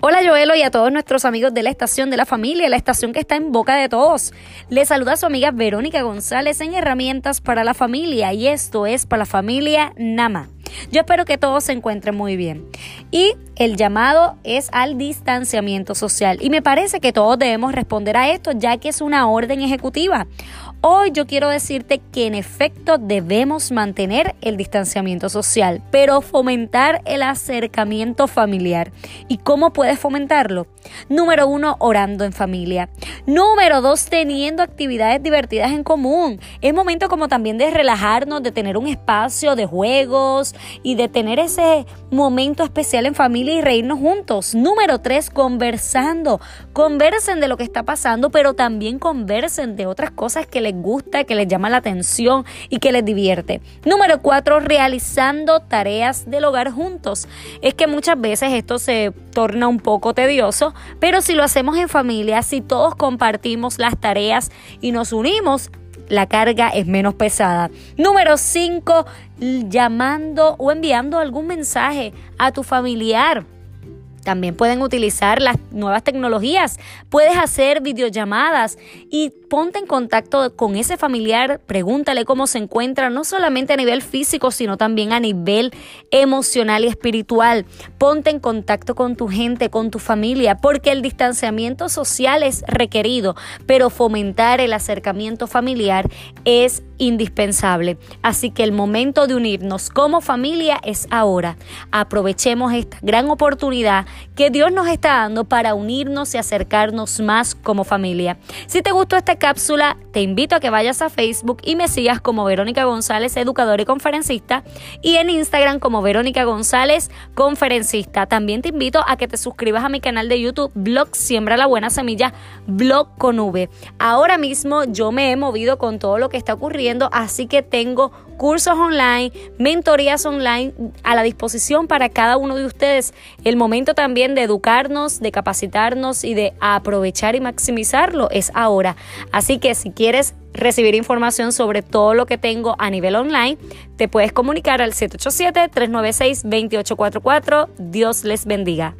Hola Joelo y a todos nuestros amigos de la estación de la familia, la estación que está en boca de todos. Les saluda su amiga Verónica González en Herramientas para la Familia y esto es para la familia Nama. Yo espero que todos se encuentren muy bien. Y el llamado es al distanciamiento social. Y me parece que todos debemos responder a esto ya que es una orden ejecutiva. Hoy yo quiero decirte que en efecto debemos mantener el distanciamiento social, pero fomentar el acercamiento familiar. ¿Y cómo puedes fomentarlo? Número uno, orando en familia. Número dos, teniendo actividades divertidas en común. Es momento como también de relajarnos, de tener un espacio de juegos y de tener ese momento especial en familia y reírnos juntos. Número tres, conversando. Conversen de lo que está pasando, pero también conversen de otras cosas que gusta, que les llama la atención y que les divierte. Número cuatro, realizando tareas del hogar juntos. Es que muchas veces esto se torna un poco tedioso, pero si lo hacemos en familia, si todos compartimos las tareas y nos unimos, la carga es menos pesada. Número 5, llamando o enviando algún mensaje a tu familiar también pueden utilizar las nuevas tecnologías. Puedes hacer videollamadas y ponte en contacto con ese familiar, pregúntale cómo se encuentra, no solamente a nivel físico, sino también a nivel emocional y espiritual. Ponte en contacto con tu gente, con tu familia, porque el distanciamiento social es requerido, pero fomentar el acercamiento familiar es indispensable. Así que el momento de unirnos como familia es ahora. Aprovechemos esta gran oportunidad que Dios nos está dando para unirnos y acercarnos más como familia. Si te gustó esta cápsula, te invito a que vayas a Facebook y me sigas como Verónica González, educadora y conferencista, y en Instagram como Verónica González, conferencista. También te invito a que te suscribas a mi canal de YouTube, Blog Siembra la Buena Semilla, Blog con V. Ahora mismo yo me he movido con todo lo que está así que tengo cursos online, mentorías online a la disposición para cada uno de ustedes. El momento también de educarnos, de capacitarnos y de aprovechar y maximizarlo es ahora. Así que si quieres recibir información sobre todo lo que tengo a nivel online, te puedes comunicar al 787-396-2844. Dios les bendiga.